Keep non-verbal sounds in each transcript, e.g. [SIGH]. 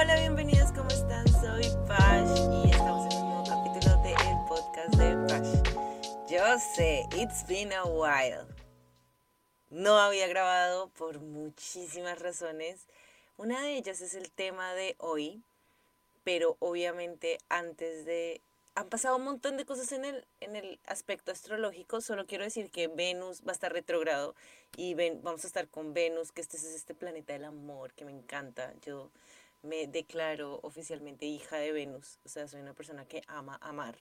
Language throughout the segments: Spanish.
Hola, bienvenidos, ¿cómo están? Soy Pash y estamos en un nuevo capítulo de el podcast de Pash. Yo sé, it's been a while. No había grabado por muchísimas razones. Una de ellas es el tema de hoy, pero obviamente antes de han pasado un montón de cosas en el, en el aspecto astrológico. Solo quiero decir que Venus va a estar retrogrado y ven, vamos a estar con Venus, que este es este planeta del amor que me encanta. Yo me declaro oficialmente hija de Venus. O sea, soy una persona que ama amar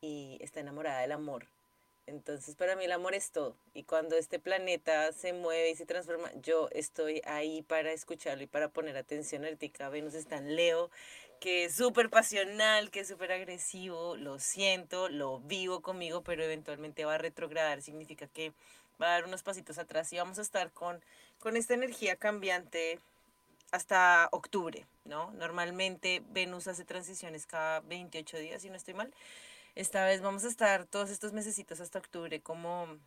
y está enamorada del amor. Entonces, para mí el amor es todo. Y cuando este planeta se mueve y se transforma, yo estoy ahí para escucharlo y para poner atención. Ahorita Venus está en Leo que es súper pasional, que es súper agresivo, lo siento, lo vivo conmigo, pero eventualmente va a retrogradar, significa que va a dar unos pasitos atrás y vamos a estar con, con esta energía cambiante hasta octubre, ¿no? Normalmente Venus hace transiciones cada 28 días, si no estoy mal. Esta vez vamos a estar todos estos mesecitos hasta octubre como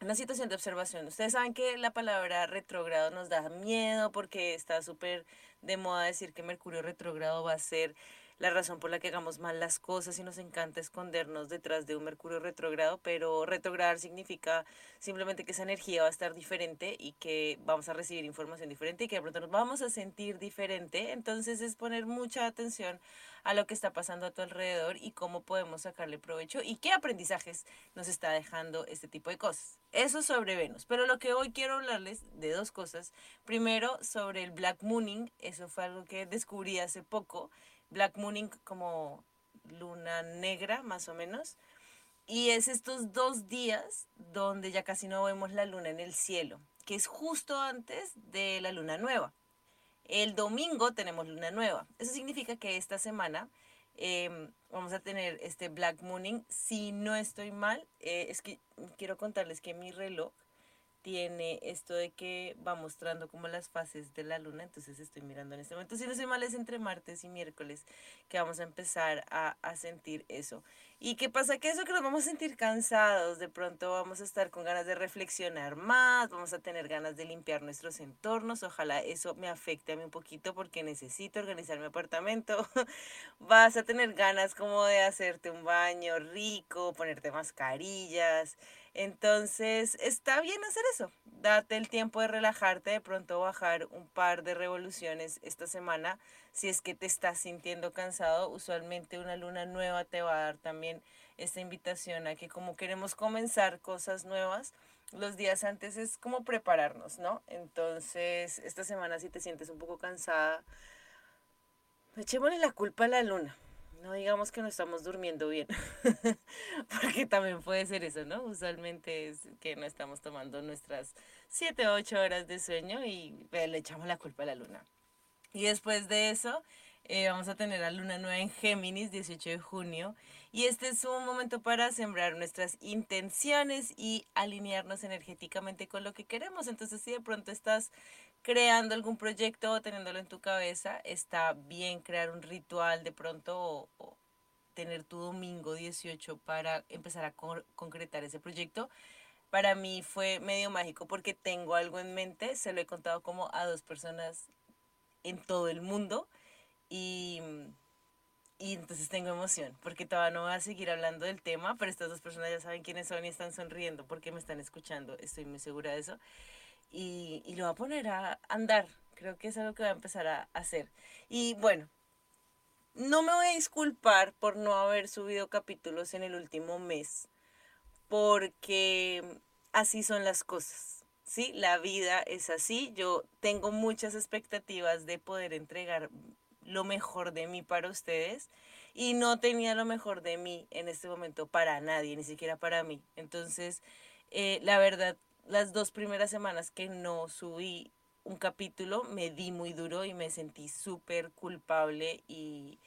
una situación de observación. Ustedes saben que la palabra retrógrado nos da miedo porque está súper de moda decir que Mercurio retrógrado va a ser la razón por la que hagamos mal las cosas y nos encanta escondernos detrás de un Mercurio retrógrado, pero retrogradar significa simplemente que esa energía va a estar diferente y que vamos a recibir información diferente y que de pronto nos vamos a sentir diferente. Entonces es poner mucha atención a lo que está pasando a tu alrededor y cómo podemos sacarle provecho y qué aprendizajes nos está dejando este tipo de cosas. Eso sobre Venus. Pero lo que hoy quiero hablarles de dos cosas. Primero, sobre el Black Mooning. Eso fue algo que descubrí hace poco. Black Mooning como luna negra, más o menos. Y es estos dos días donde ya casi no vemos la luna en el cielo, que es justo antes de la luna nueva. El domingo tenemos luna nueva. Eso significa que esta semana em, vamos a tener este Black Mooning. Si no estoy mal, eh, es que quiero contarles que mi reloj tiene esto de que va mostrando como las fases de la luna, entonces estoy mirando en este momento, si no soy mal es entre martes y miércoles que vamos a empezar a, sentir eso. ¿Y qué pasa? Que eso que nos vamos a sentir cansados, de pronto vamos a estar con ganas de reflexionar más, vamos a tener ganas de limpiar nuestros entornos, ojalá eso me afecte a mí un poquito porque necesito organizar mi apartamento, [LAUGHS] vas a tener ganas como de hacerte un baño rico, ponerte mascarillas, entonces, está bien hacer eso. Date el tiempo de relajarte, de pronto bajar un par de revoluciones esta semana. Si es que te estás sintiendo cansado, usualmente una luna nueva te va a dar también esta invitación a que como queremos comenzar cosas nuevas, los días antes es como prepararnos, ¿no? Entonces, esta semana si te sientes un poco cansada, echémosle la culpa a la luna no digamos que no estamos durmiendo bien, [LAUGHS] porque también puede ser eso, ¿no? Usualmente es que no estamos tomando nuestras 7 o 8 horas de sueño y le echamos la culpa a la luna. Y después de eso, eh, vamos a tener a Luna Nueva en Géminis, 18 de junio. Y este es un momento para sembrar nuestras intenciones y alinearnos energéticamente con lo que queremos. Entonces, si de pronto estás creando algún proyecto o teniéndolo en tu cabeza, está bien crear un ritual de pronto o, tener tu domingo 18 para empezar a concretar ese proyecto. Para mí fue medio mágico porque tengo algo en mente, se lo he contado como a dos personas en todo el mundo y, y entonces tengo emoción porque todavía no voy a seguir hablando del tema, pero estas dos personas ya saben quiénes son y están sonriendo porque me están escuchando, estoy muy segura de eso y, y lo va a poner a andar. Creo que es algo que va a empezar a hacer. Y bueno, no me voy a disculpar por no haber subido capítulos en el último mes, porque así son las cosas. Sí, la vida es así. Yo tengo muchas expectativas de poder entregar lo mejor de mí para ustedes y no tenía lo mejor de mí en este momento para nadie, ni siquiera para mí. Entonces, eh, la verdad, las dos primeras semanas que no subí un capítulo me di muy duro y me sentí súper culpable y,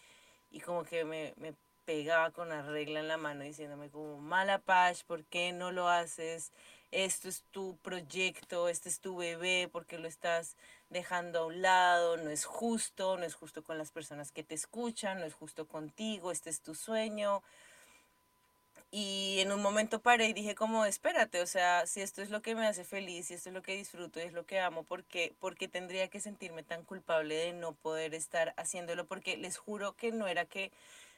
y, como que me, me, pegaba con la regla en la mano diciéndome como mala paz, ¿por qué no lo haces? Esto es tu proyecto, este es tu bebé, ¿por qué lo estás dejando a un lado? No es justo, no es justo con las personas que te escuchan, no es justo contigo, este es tu sueño. Y en un momento paré y dije como, espérate, o sea, si esto es lo que me hace feliz, si esto es lo que disfruto y es lo que amo, ¿por qué, porque tendría que sentirme tan culpable de no poder estar haciéndolo? Porque les juro que no era que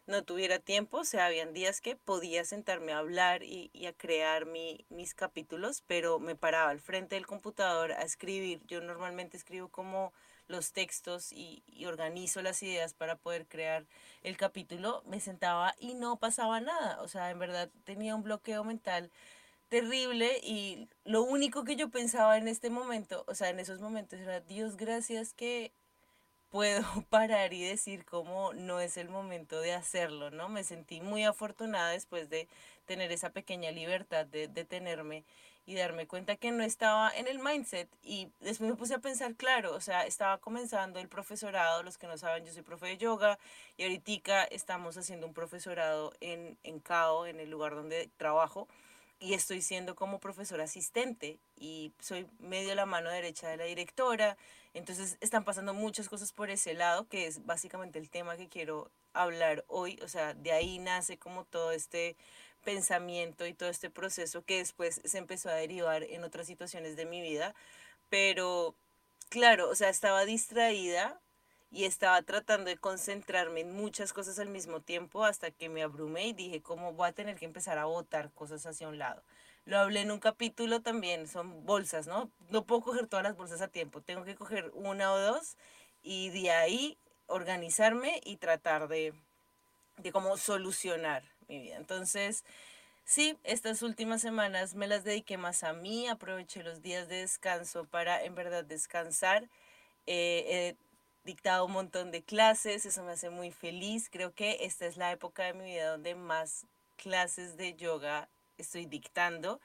no tuviera tiempo, o sea, habían días que podía sentarme a hablar y, a crear mi, mis capítulos, pero me paraba al frente del computador a escribir. Yo normalmente escribo como los textos y, y, organizo las ideas para poder crear el capítulo, me sentaba y no pasaba nada. O sea, en verdad tenía un bloqueo mental terrible y lo único que yo pensaba en este momento, o sea, en esos momentos era, Dios gracias que puedo [LAUGHS] parar y decir cómo no es el momento de hacerlo, ¿no? Me sentí muy afortunada después de tener esa pequeña libertad de detenerme y darme cuenta que no estaba en el mindset y después me puse a pensar, claro, o sea, estaba comenzando el profesorado, los que no saben, yo soy profe de yoga y ahorita estamos haciendo un profesorado en, en CAO, en el lugar donde trabajo y estoy siendo como profesor asistente y soy medio la mano derecha de la directora. Entonces están pasando muchas cosas por ese lado, que es básicamente el tema que quiero hablar hoy. O sea, de ahí nace como todo este pensamiento y todo este proceso que después se empezó a derivar en otras situaciones de mi vida. Pero claro, o sea, estaba distraída y estaba tratando de concentrarme en muchas cosas al mismo tiempo hasta que me abrumé y dije, ¿cómo voy a tener que empezar a botar cosas hacia un lado? Lo hablé en un capítulo también, son bolsas, ¿no? No puedo coger todas las bolsas a tiempo, tengo que coger una o dos y de ahí organizarme y tratar de, de cómo solucionar mi vida. Entonces, sí, estas últimas semanas me las dediqué más a mí, aproveché los días de descanso para en verdad descansar. Eh, dictado un montón de clases, eso me hace muy feliz. Creo que esta es la época de mi vida donde más clases de yoga estoy dictando.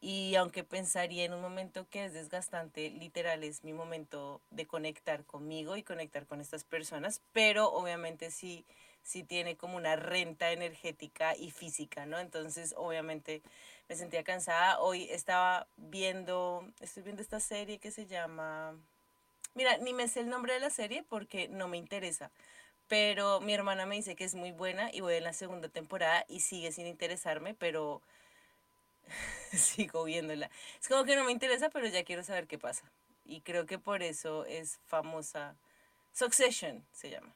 Y aunque pensaría en un momento que es desgastante, literal es mi momento de conectar conmigo y conectar con estas personas, pero obviamente sí, sí tiene como una renta energética y física, ¿no? Entonces, obviamente me sentía cansada. Hoy estaba viendo, estoy viendo esta serie que se llama Mira, ni me sé el nombre de la serie porque no me interesa. Pero mi hermana me dice que es muy buena y voy en la segunda temporada y sigue sin interesarme, pero [LAUGHS] sigo viéndola. Es como que no me interesa, pero ya quiero saber qué pasa. Y creo que por eso es famosa. Succession se llama.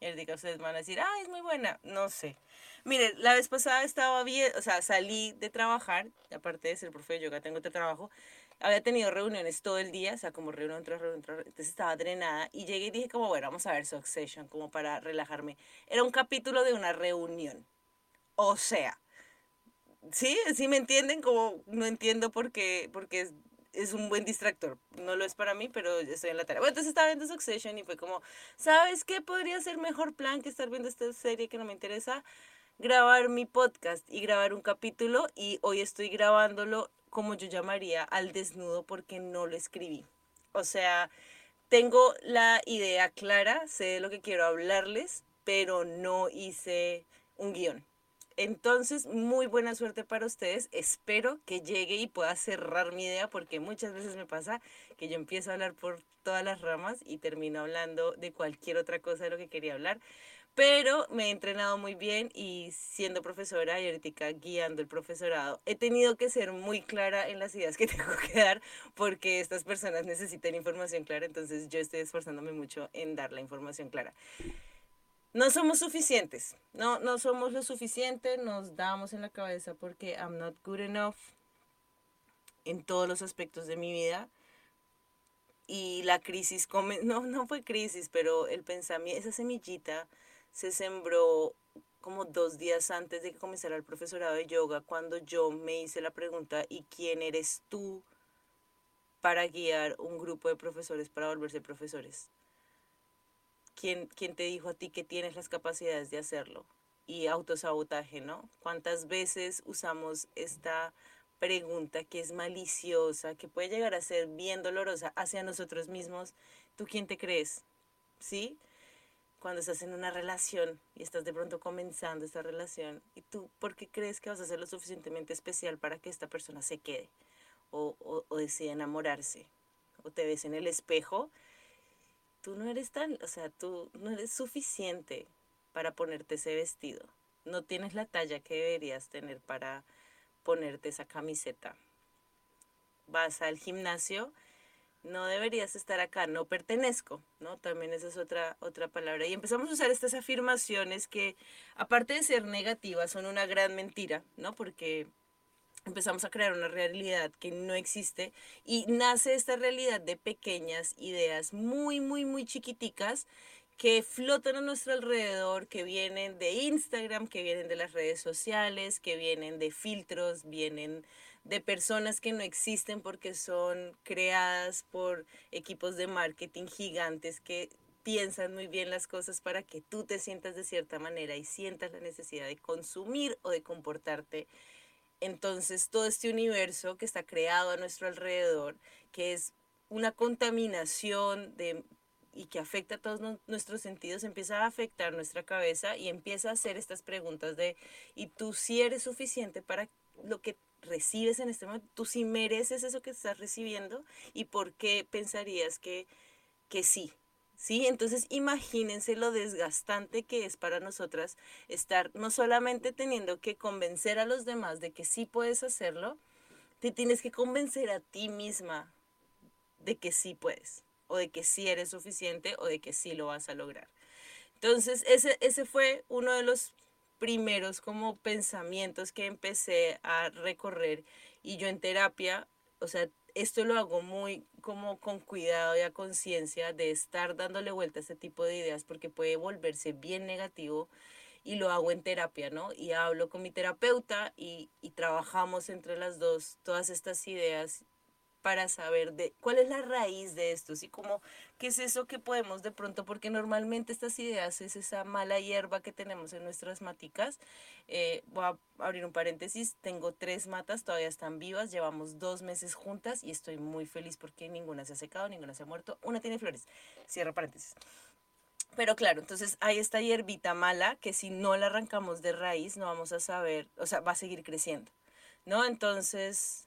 El día que ustedes van a decir, ah, es muy buena. No sé. Mire, la vez pasada estaba bien, o sea, salí de trabajar, aparte de ser profe de yoga, tengo otro trabajo, había tenido reuniones todo el día, o sea, como reunión tras reunión, entonces estaba drenada y llegué y dije como, bueno, vamos a ver Succession, como para relajarme. Era un capítulo de una reunión. O sea, ¿sí? ¿Sí me entienden? Como no entiendo por qué, porque es, es un buen distractor. No lo es para mí, pero estoy en la tarea. Bueno, entonces estaba viendo Succession y fue como, ¿sabes qué podría ser mejor plan que estar viendo esta serie que no me interesa? Grabar mi podcast y grabar un capítulo y hoy estoy grabándolo como yo llamaría al desnudo porque no lo escribí. O sea, tengo la idea clara, sé lo que quiero hablarles, pero no hice un guion. Entonces, muy buena suerte para ustedes. Espero que llegue y pueda cerrar mi idea porque muchas veces me pasa que yo empiezo a hablar por todas las ramas y termino hablando de cualquier otra cosa de lo que quería hablar pero me he entrenado muy bien y siendo profesora y ahorita guiando el profesorado, he tenido que ser muy clara en las ideas que [LAUGHS] tengo que dar porque estas personas necesitan información clara, entonces yo estoy esforzándome mucho en dar la información clara. No somos suficientes, no, no somos lo suficiente, nos damos en la cabeza porque I'm not good enough en todos los aspectos de mi vida y la crisis, [LAUGHS] no, no fue crisis, pero el pensamiento, esa semillita se sembró como dos días antes de que comenzara el profesorado de yoga, cuando yo me hice la pregunta, ¿y quién eres tú para guiar un grupo de profesores para volverse profesores? ¿Quién, quién te dijo a ti que tienes las capacidades de hacerlo? Y autosabotaje, ¿no? ¿Cuántas veces usamos esta pregunta que es maliciosa, que puede llegar a ser bien dolorosa hacia nosotros mismos? ¿Tú quién te crees? ¿Sí? Cuando estás en una relación y estás de pronto comenzando esta relación y tú, ¿por qué crees que vas a ser lo suficientemente especial para que esta persona se quede o, o, o decida enamorarse? O te ves en el espejo, tú no eres tan, o sea, tú no eres suficiente para ponerte ese vestido. no tienes la talla que deberías tener para ponerte esa camiseta. Vas al gimnasio, no deberías estar acá, no pertenezco, ¿no? También esa es otra, otra palabra. Y empezamos a usar estas afirmaciones que, aparte de ser negativas, son una gran mentira, ¿no? Porque empezamos a crear una realidad que no existe y nace esta realidad de pequeñas ideas muy, muy, muy chiquiticas que flotan a nuestro alrededor, que vienen de Instagram, que vienen de las redes sociales, que vienen de filtros, vienen de personas que no existen porque son creadas por equipos de marketing gigantes que piensan muy bien las cosas para que tú te sientas de cierta manera y sientas la necesidad de consumir o de comportarte. Entonces todo este universo que está creado a nuestro alrededor, que es una contaminación de y que afecta a todos nuestros sentidos, empieza a afectar nuestra cabeza y empieza a hacer estas preguntas de, ¿y tú si eres suficiente para lo que recibes en este momento? ¿Tú sí mereces eso que estás recibiendo? ¿Y por qué pensarías que, que sí? ¿Sí? Entonces imagínense lo desgastante que es para nosotras estar no solamente teniendo que convencer a los demás de que sí puedes hacerlo, te tienes que convencer a ti misma de que sí puedes o de que sí eres suficiente o de que sí lo vas a lograr. Entonces, ese, ese fue uno de los primeros como pensamientos que empecé a recorrer y yo en terapia, o sea, esto lo hago muy como con cuidado y a conciencia de estar dándole vuelta a este tipo de ideas porque puede volverse bien negativo y lo hago en terapia, ¿no? Y hablo con mi terapeuta y, y trabajamos entre las dos todas estas ideas para saber de cuál es la raíz de esto, y como qué es eso que podemos de pronto, porque normalmente estas ideas es esa mala hierba que tenemos en nuestras maticas. Eh, voy a abrir un paréntesis, tengo tres matas, todavía están vivas, llevamos dos meses juntas y estoy muy feliz porque ninguna se ha secado, ninguna se ha muerto, una tiene flores. Cierro paréntesis. Pero claro, entonces hay esta hierbita mala que si no la arrancamos de raíz no vamos a saber, o sea, va a seguir creciendo, ¿no? Entonces,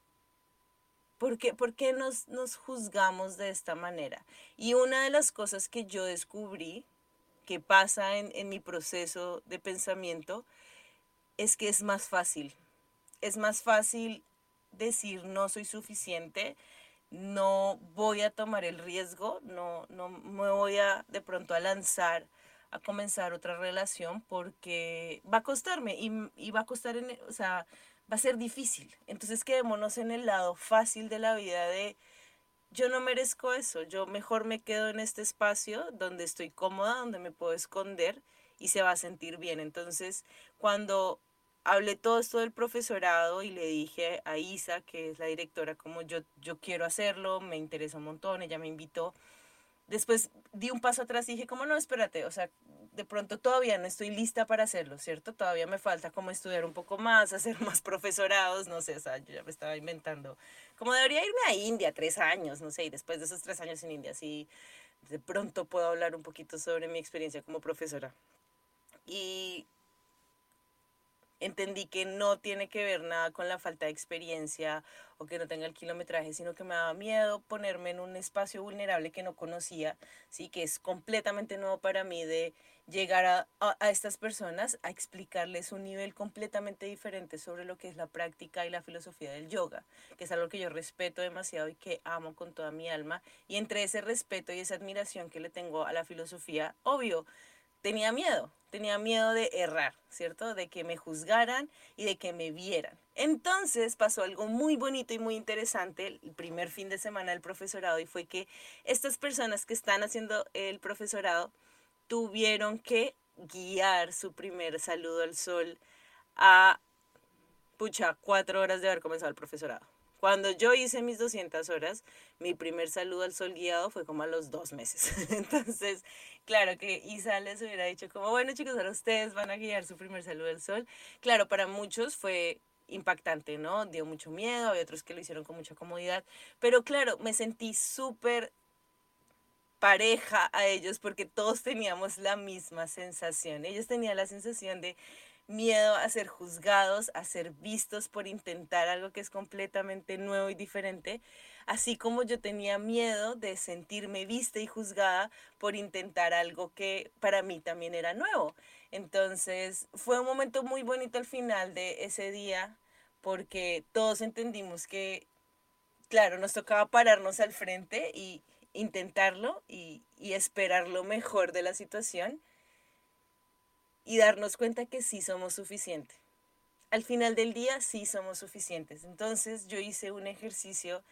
¿Por qué, por qué nos, nos juzgamos de esta manera? Y una de las cosas que yo descubrí que pasa en, en mi proceso de pensamiento es que es más fácil. Es más fácil decir no soy suficiente, no voy a tomar el riesgo, no, no me voy a de pronto a lanzar a comenzar otra relación porque va a costarme y, y va a costar, en, o sea, va a ser difícil. Entonces quedémonos en el lado fácil de la vida de yo no merezco eso, yo mejor me quedo en este espacio donde estoy cómoda, donde me puedo esconder y se va a sentir bien. Entonces, cuando hablé todo esto del profesorado y le dije a Isa, que es la directora, como yo, yo quiero hacerlo, me interesa un montón, ella me invitó. Después di un paso atrás y dije, como no, espérate, o sea, de pronto todavía no estoy lista para hacerlo, ¿cierto? Todavía me falta como estudiar un poco más, [LAUGHS] hacer más profesorados, no sé, o sea, yo ya me estaba inventando. Como debería irme a India tres años, no sé, y después de esos tres años en India, sí, de pronto puedo hablar un poquito sobre mi experiencia como profesora. Y entendí que no tiene que ver nada con la falta de experiencia o que no tenga el kilometraje, sino que me daba miedo ponerme en un espacio vulnerable que no conocía, sí, que es completamente nuevo para mí de llegar a, a, estas personas a explicarles un nivel completamente diferente sobre lo que es la práctica y la filosofía del yoga, que es algo que yo respeto demasiado y que amo con toda mi alma. Y entre ese respeto y esa admiración que le tengo a la filosofía, obvio, tenía miedo, tenía miedo de errar, ¿cierto? De que me juzgaran y de que me vieran. Entonces pasó algo muy bonito y muy interesante el primer fin de semana del profesorado y fue que estas personas que están haciendo el profesorado tuvieron que guiar su primer saludo al sol a, pucha, cuatro horas de haber comenzado el profesorado. Cuando yo hice mis 200 horas, mi primer saludo al sol guiado fue como a los dos meses. [LAUGHS] Entonces, claro que Isa les hubiera dicho como, bueno chicos, ahora ustedes van a guiar su primer saludo al sol. Claro, para muchos fue impactante, ¿no? Dio mucho miedo, había otros que lo hicieron con mucha comodidad, pero claro, me sentí súper pareja a ellos porque todos teníamos la misma sensación. Ellos tenían la sensación de miedo a ser juzgados, a ser vistos por intentar algo que es completamente nuevo y diferente. así como yo tenía miedo de sentirme vista y juzgada por intentar algo que para mí también era nuevo. Entonces fue un momento muy bonito al final de ese día porque todos entendimos que, claro, nos tocaba pararnos al frente y intentarlo y, y esperar lo mejor de la situación y darnos cuenta que sí somos suficientes. Al final del día sí somos suficientes. Entonces yo hice un ejercicio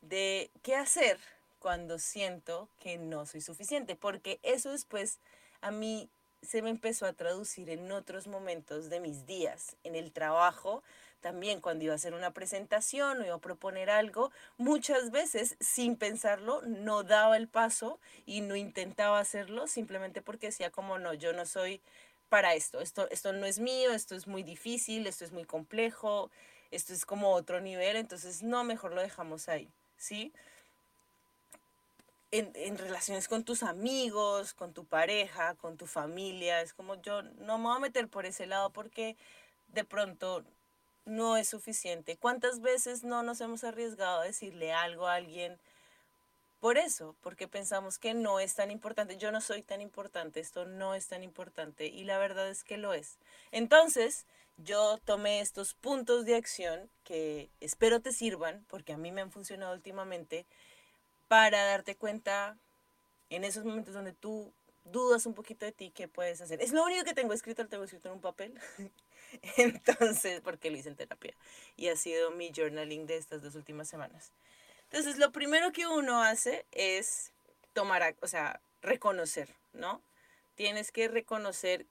de qué hacer cuando siento que no soy suficiente, porque eso después a mí se me empezó a traducir en otros momentos de mis días, en el trabajo, también cuando iba a hacer una presentación o iba a proponer algo, muchas veces sin pensarlo no daba el paso y no intentaba hacerlo simplemente porque decía como no, yo no soy para esto, esto, esto no es mío, esto es muy difícil, esto es muy complejo, esto es como otro nivel, entonces no, mejor lo dejamos ahí, ¿sí? En, en, relaciones con tus amigos, con tu pareja, con tu familia. Es como yo no me voy a meter por ese lado porque de pronto no es suficiente. ¿Cuántas veces no nos hemos arriesgado a decirle algo a alguien por eso? Porque pensamos que no es tan importante. Yo no soy tan importante, esto no es tan importante y la verdad es que lo es. Entonces, yo tomé estos puntos de acción que espero te sirvan, porque a mí me han funcionado últimamente, para darte cuenta en esos momentos donde tú dudas un poquito de ti, qué puedes hacer. Es lo único que tengo escrito, lo tengo escrito en un papel. [LAUGHS] Entonces, porque lo hice en terapia. Y ha sido mi journaling de estas dos últimas semanas. Entonces, lo primero que uno hace es tomar, o sea, reconocer, ¿no? Tienes que reconocer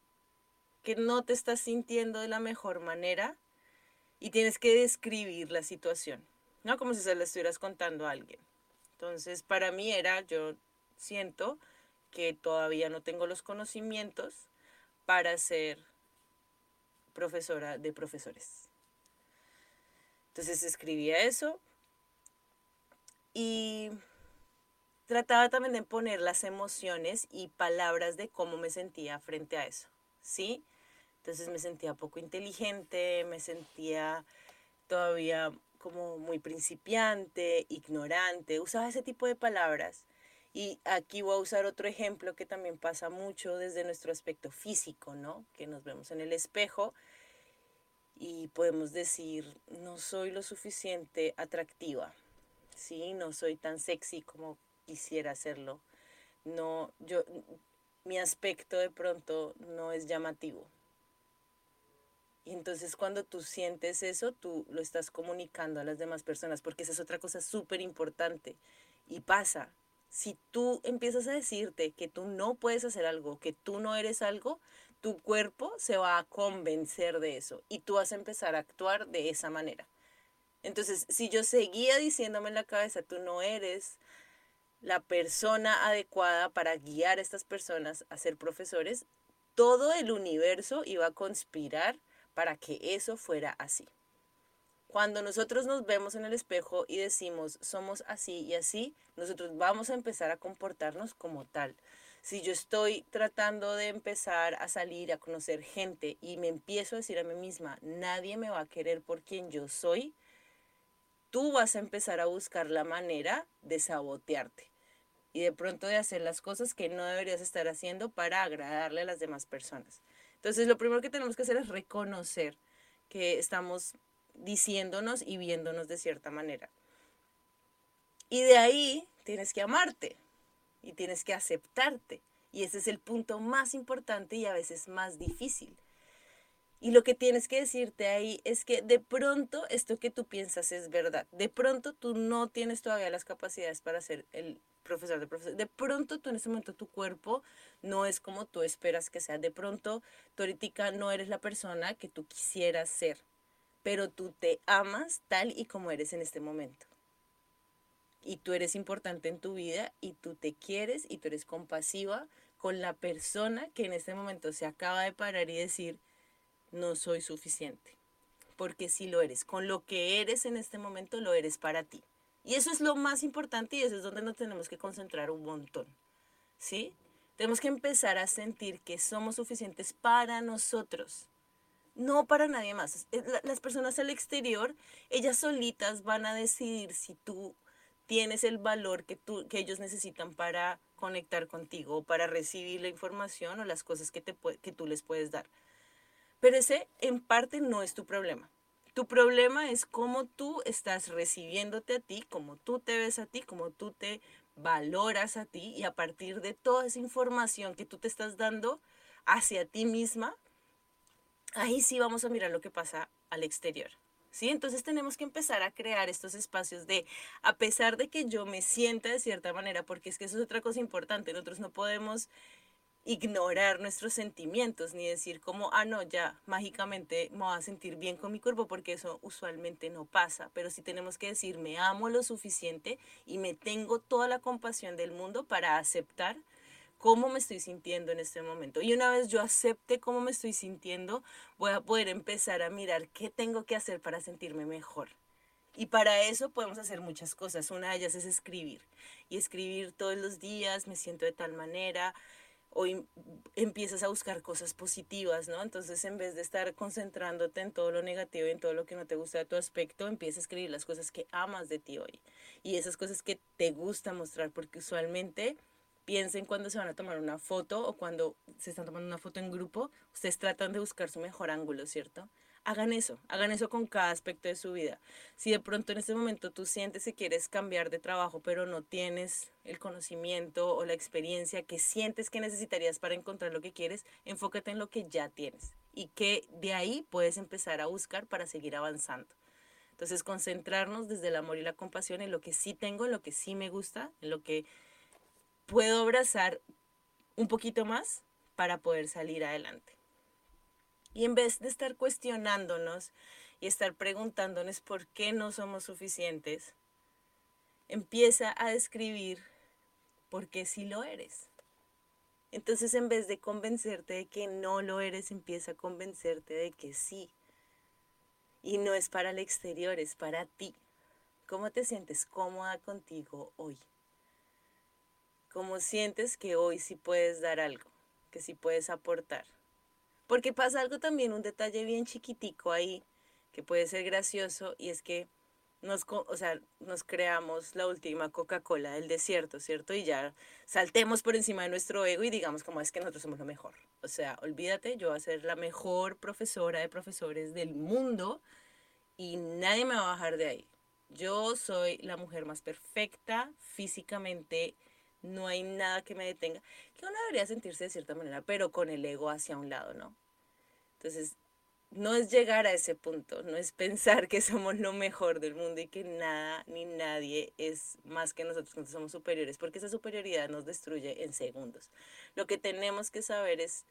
que no te estás sintiendo de la mejor manera y tienes que describir la situación, ¿no? Como si se la estuvieras contando a alguien. Entonces, para mí era, yo siento que todavía no tengo los conocimientos para ser profesora de profesores. Entonces escribía eso y trataba también de poner las emociones y palabras de cómo me sentía frente a eso, ¿sí? Entonces me sentía poco inteligente, me sentía todavía como muy principiante, ignorante, usaba ese tipo de palabras. Y aquí voy a usar otro ejemplo que también pasa mucho desde nuestro aspecto físico, ¿no? Que nos vemos en el espejo y podemos decir, no soy lo suficiente atractiva, ¿sí? No soy tan sexy como quisiera serlo. No, yo, mi aspecto de pronto no es llamativo. Y entonces cuando tú sientes eso, tú lo estás comunicando a las demás personas, porque esa es otra cosa súper importante. Y pasa, si tú empiezas a decirte que tú no puedes hacer algo, que tú no eres algo, tu cuerpo se va a convencer de eso y tú vas a empezar a actuar de esa manera. Entonces, si yo seguía diciéndome en la cabeza, tú no eres la persona adecuada para guiar a estas personas a ser profesores, todo el universo iba a conspirar para que eso fuera así. Cuando nosotros nos vemos en el espejo y decimos somos así y así, nosotros vamos a empezar a comportarnos como tal. Si yo estoy tratando de empezar a salir a conocer gente y me empiezo a decir a mí misma, nadie me va a querer por quien yo soy, tú vas a empezar a buscar la manera de sabotearte y de pronto de hacer las cosas que no deberías estar haciendo para agradarle a las demás personas. Entonces, lo primero que tenemos que hacer es reconocer que estamos diciéndonos y viéndonos de cierta manera. Y de ahí tienes que amarte y tienes que aceptarte. Y ese es el punto más importante y a veces más difícil. Y lo que tienes que decirte ahí es que de pronto esto que tú piensas es verdad. De pronto tú no tienes todavía las capacidades para ser el profesor de profesor. De pronto tú en ese momento tu cuerpo no es como tú esperas que sea. De pronto tú ahorita no eres la persona que tú quisieras ser pero tú te amas tal y como eres en este momento. Y tú eres importante en tu vida y tú te quieres y tú eres compasiva con la persona que en este momento se acaba de parar y decir, no soy suficiente. Porque si lo eres, con lo que eres en este momento lo eres para ti. Y eso es lo más importante y eso es donde nos tenemos que concentrar un montón. ¿Sí? Tenemos que empezar a sentir que somos suficientes para nosotros no para nadie más. Las personas al exterior, ellas solitas van a decidir si tú tienes el valor que, tú, que ellos necesitan para conectar contigo, para recibir la información o las cosas que, te, que tú les puedes dar. Pero ese en parte no es tu problema. Tu problema es cómo tú estás recibiéndote a ti, cómo tú te ves a ti, cómo tú te valoras a ti y a partir de toda esa información que tú te estás dando hacia ti misma, ahí sí vamos a mirar lo que pasa al exterior. ¿Sí? Entonces tenemos que empezar a crear estos espacios de, a pesar de que yo me sienta de cierta manera, porque es que eso es otra cosa importante, nosotros no podemos ignorar nuestros sentimientos ni decir como, ah, no, ya mágicamente me voy a sentir bien con mi cuerpo porque eso usualmente no pasa, pero sí tenemos que decir, me amo lo suficiente y me tengo toda la compasión del mundo para aceptar cómo me estoy sintiendo en este momento. Y una vez yo acepte cómo me estoy sintiendo, voy a poder empezar a mirar qué tengo que hacer para sentirme mejor. Y para eso podemos hacer muchas cosas. Una de ellas es escribir. Y escribir todos los días, me siento de tal manera, o empiezas a buscar cosas positivas, ¿no? Entonces, en vez de estar concentrándote en todo lo negativo y en todo lo que no te gusta de tu aspecto, empieza a escribir las cosas que amas de ti hoy y esas cosas que te gusta mostrar, porque usualmente piensen cuando se van a tomar una foto o cuando se están tomando una foto en grupo, ustedes tratan de buscar su mejor ángulo, ¿cierto? Hagan eso, hagan eso con cada aspecto de su vida. Si de pronto en este momento tú sientes que quieres cambiar de trabajo, pero no tienes el conocimiento o la experiencia que sientes que necesitarías para encontrar lo que quieres, enfócate en lo que ya tienes y que de ahí puedes empezar a buscar para seguir avanzando. Entonces, concentrarnos desde el amor y la compasión en lo que sí tengo, en lo que sí me gusta, en lo que puedo abrazar un poquito más para poder salir adelante. Y en vez de estar cuestionándonos y estar preguntándonos por qué no somos suficientes, empieza a describir por qué sí lo eres. Entonces en vez de convencerte de que no lo eres, empieza a convencerte de que sí. Y no es para el exterior, es para ti. ¿Cómo te sientes cómoda contigo hoy? ¿Cómo sientes que hoy sí puedes dar algo, que sí puedes aportar? Porque pasa algo también, un detalle bien chiquitico ahí, que puede ser gracioso, y es que nos, o sea, nos creamos la última Coca-Cola del desierto, ¿cierto? Y ya saltemos por encima de nuestro ego y digamos como es que nosotros somos lo mejor. O sea, olvídate, yo voy a ser la mejor profesora de profesores del mundo y nadie me va a bajar de ahí. Yo soy la mujer más perfecta físicamente, no hay nada que me detenga, que uno debería sentirse de cierta manera, pero con el ego hacia un lado, ¿no? Entonces, no es llegar a ese punto, no es pensar que [LAUGHS] somos lo mejor del mundo y que nada ni nadie es más que nosotros, que somos superiores, porque esa superioridad nos destruye en segundos. Lo que tenemos que saber es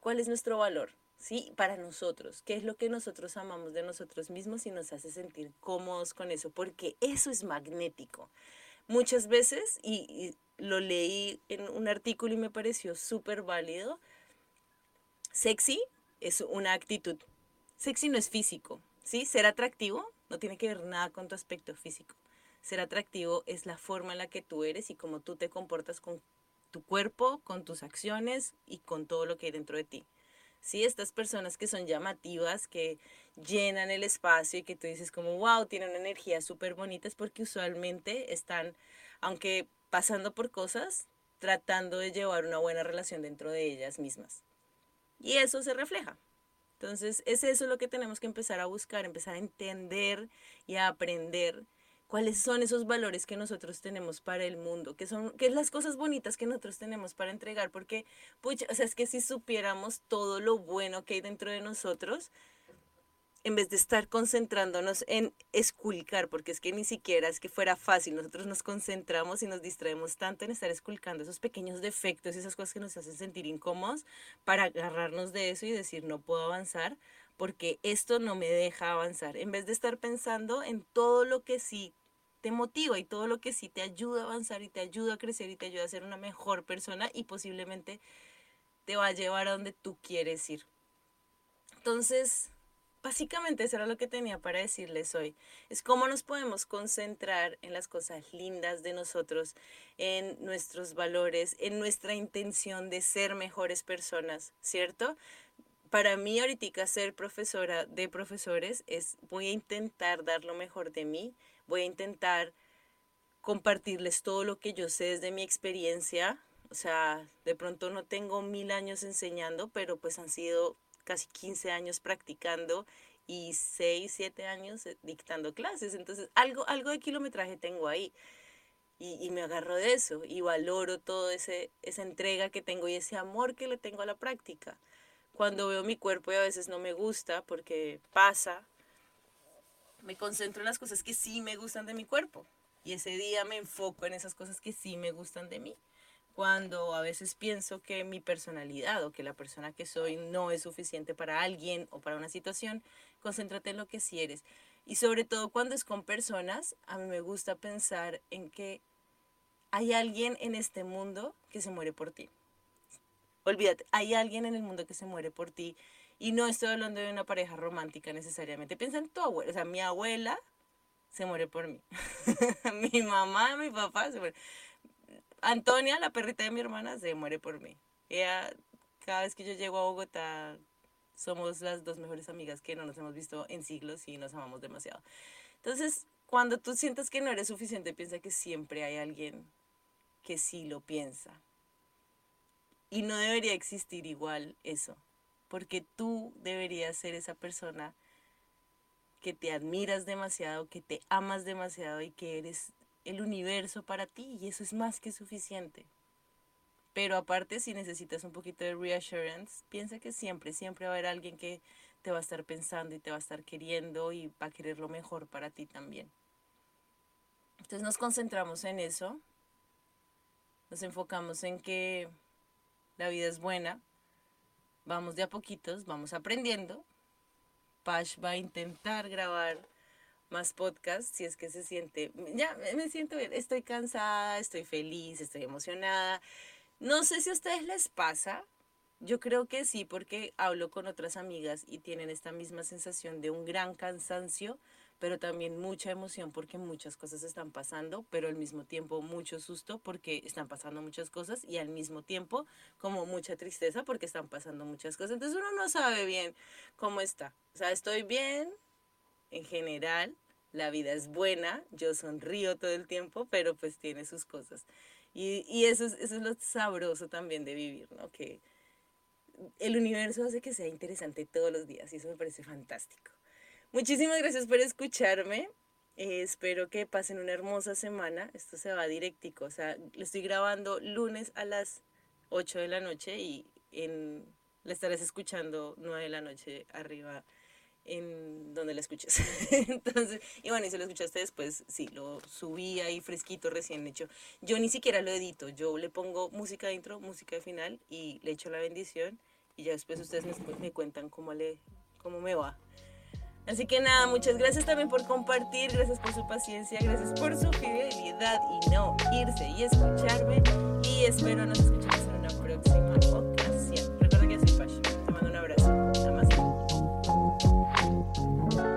cuál es nuestro valor, ¿sí? Para nosotros, qué es lo que nosotros amamos de nosotros mismos y nos hace sentir cómodos con eso, porque eso es magnético. Muchas veces, y lo leí en un artículo y me pareció súper válido. Sexy es una actitud. Sexy no es físico, ¿sí? Ser atractivo no tiene que ver nada con tu aspecto físico. Ser atractivo es la forma en la que tú eres y cómo tú te comportas con tu cuerpo, con tus acciones y con todo lo que hay dentro de ti. ¿sí? Estas personas que son llamativas, que llenan el espacio y que tú dices como, wow, tienen una energía súper bonita, porque usualmente están, aunque pasando por cosas, tratando de llevar una buena relación dentro de ellas mismas. Y eso se refleja. Entonces, es eso lo que tenemos que empezar a buscar, empezar a entender y a aprender cuáles son esos valores que nosotros tenemos para el mundo, qué son qué es las cosas bonitas que nosotros tenemos para entregar, porque pucha, o sea, es que si supiéramos todo lo bueno que hay dentro de nosotros, en vez de estar concentrándonos en esculcar, porque es que ni siquiera es que fuera fácil, nosotros nos concentramos y nos distraemos tanto en estar esculcando esos pequeños defectos y esas cosas que nos hacen sentir incómodos para agarrarnos de eso y decir no puedo avanzar porque esto no me deja avanzar. En vez de estar pensando en todo lo que sí te motiva y todo lo que sí te ayuda a avanzar y te ayuda a crecer y te ayuda a ser una mejor persona y posiblemente te va a llevar a donde tú quieres ir. Entonces, básicamente eso era lo que tenía para decirles hoy. Es cómo nos podemos concentrar en las cosas lindas de nosotros, en nuestros valores, en nuestra intención de ser mejores personas, ¿cierto? Para mí ahorita ser profesora de profesores es voy a intentar dar lo mejor de mí, voy a intentar compartirles todo lo que yo sé desde mi experiencia. O sea, de pronto no tengo mil años enseñando, pero pues han sido casi 15 años practicando y 6, 7 años eh, dictando clases. Entonces, algo, algo de kilometraje tengo ahí. Y, me agarro de eso y valoro todo ese esa entrega que tengo y ese amor que le tengo a la práctica. Cuando veo mi cuerpo y a veces no me gusta porque pasa, me concentro en las cosas que sí me gustan de mi cuerpo y ese día me enfoco en esas cosas que sí me gustan de mí. Cuando a veces pienso que mi personalidad o que la persona que soy no es suficiente para alguien o para una situación, concéntrate en lo que sí eres. Y sobre todo cuando es con personas, a mí me gusta pensar en que hay alguien en este mundo que se muere por ti. Olvídate, hay alguien en el mundo que se muere por ti. Y no estoy hablando de una pareja romántica necesariamente. Piensa en tu abuela. O sea, mi abuela se muere por mí. [LAUGHS] mi mamá, mi papá se muere. Antonia, la perrita de mi hermana, se muere por mí. Ella, cada vez que yo llego a Bogotá, somos las dos mejores amigas que no nos hemos visto en siglos y nos amamos demasiado. Entonces, cuando tú sientas que no eres suficiente, piensa que siempre hay alguien que sí lo piensa. Y no debería existir igual eso, porque tú deberías ser esa persona que te admiras demasiado, que te amas demasiado y que eres el universo para ti y eso es más que suficiente. Pero aparte, si necesitas un poquito de reassurance, piensa que siempre, siempre va a haber alguien que te va a estar pensando y te va a estar queriendo y va a querer lo mejor para ti también. Entonces nos concentramos en eso, nos enfocamos en que la vida es buena, vamos de a poquitos, vamos aprendiendo, Pash va a intentar grabar más podcasts si es que se siente, ya me siento bien, estoy cansada, estoy feliz, estoy emocionada. No sé si a ustedes les pasa, yo creo que sí, porque hablo con otras amigas y tienen esta misma sensación de un gran cansancio, pero también mucha emoción porque muchas cosas están pasando, pero al mismo tiempo mucho susto porque están pasando muchas cosas y al mismo tiempo como mucha tristeza porque están pasando muchas cosas. Entonces uno no sabe bien cómo está. O sea, estoy bien en general, la vida es buena, yo sonrío todo el tiempo, pero pues tiene sus cosas. Y, y eso, es, eso es lo sabroso también de vivir, ¿no? Que el universo hace que sea interesante todos los días y eso me parece fantástico. Muchísimas gracias por escucharme. Eh, espero que pasen una hermosa semana. Esto se va directico. O sea, lo estoy grabando lunes a las 8 de la noche y en, la estarás escuchando 9 de la noche arriba en donde la escuches. [LAUGHS] Entonces, y bueno, y si lo escuchaste después, sí, lo subí ahí fresquito, recién hecho. Yo ni siquiera lo edito, yo le pongo música de intro, música de final y le echo la bendición y ya después ustedes me, me cuentan cómo, le, cómo me va. Así que nada, muchas gracias también por compartir, gracias por su paciencia, gracias por su fidelidad y no irse y escucharme. Y espero nos escuchemos en una próxima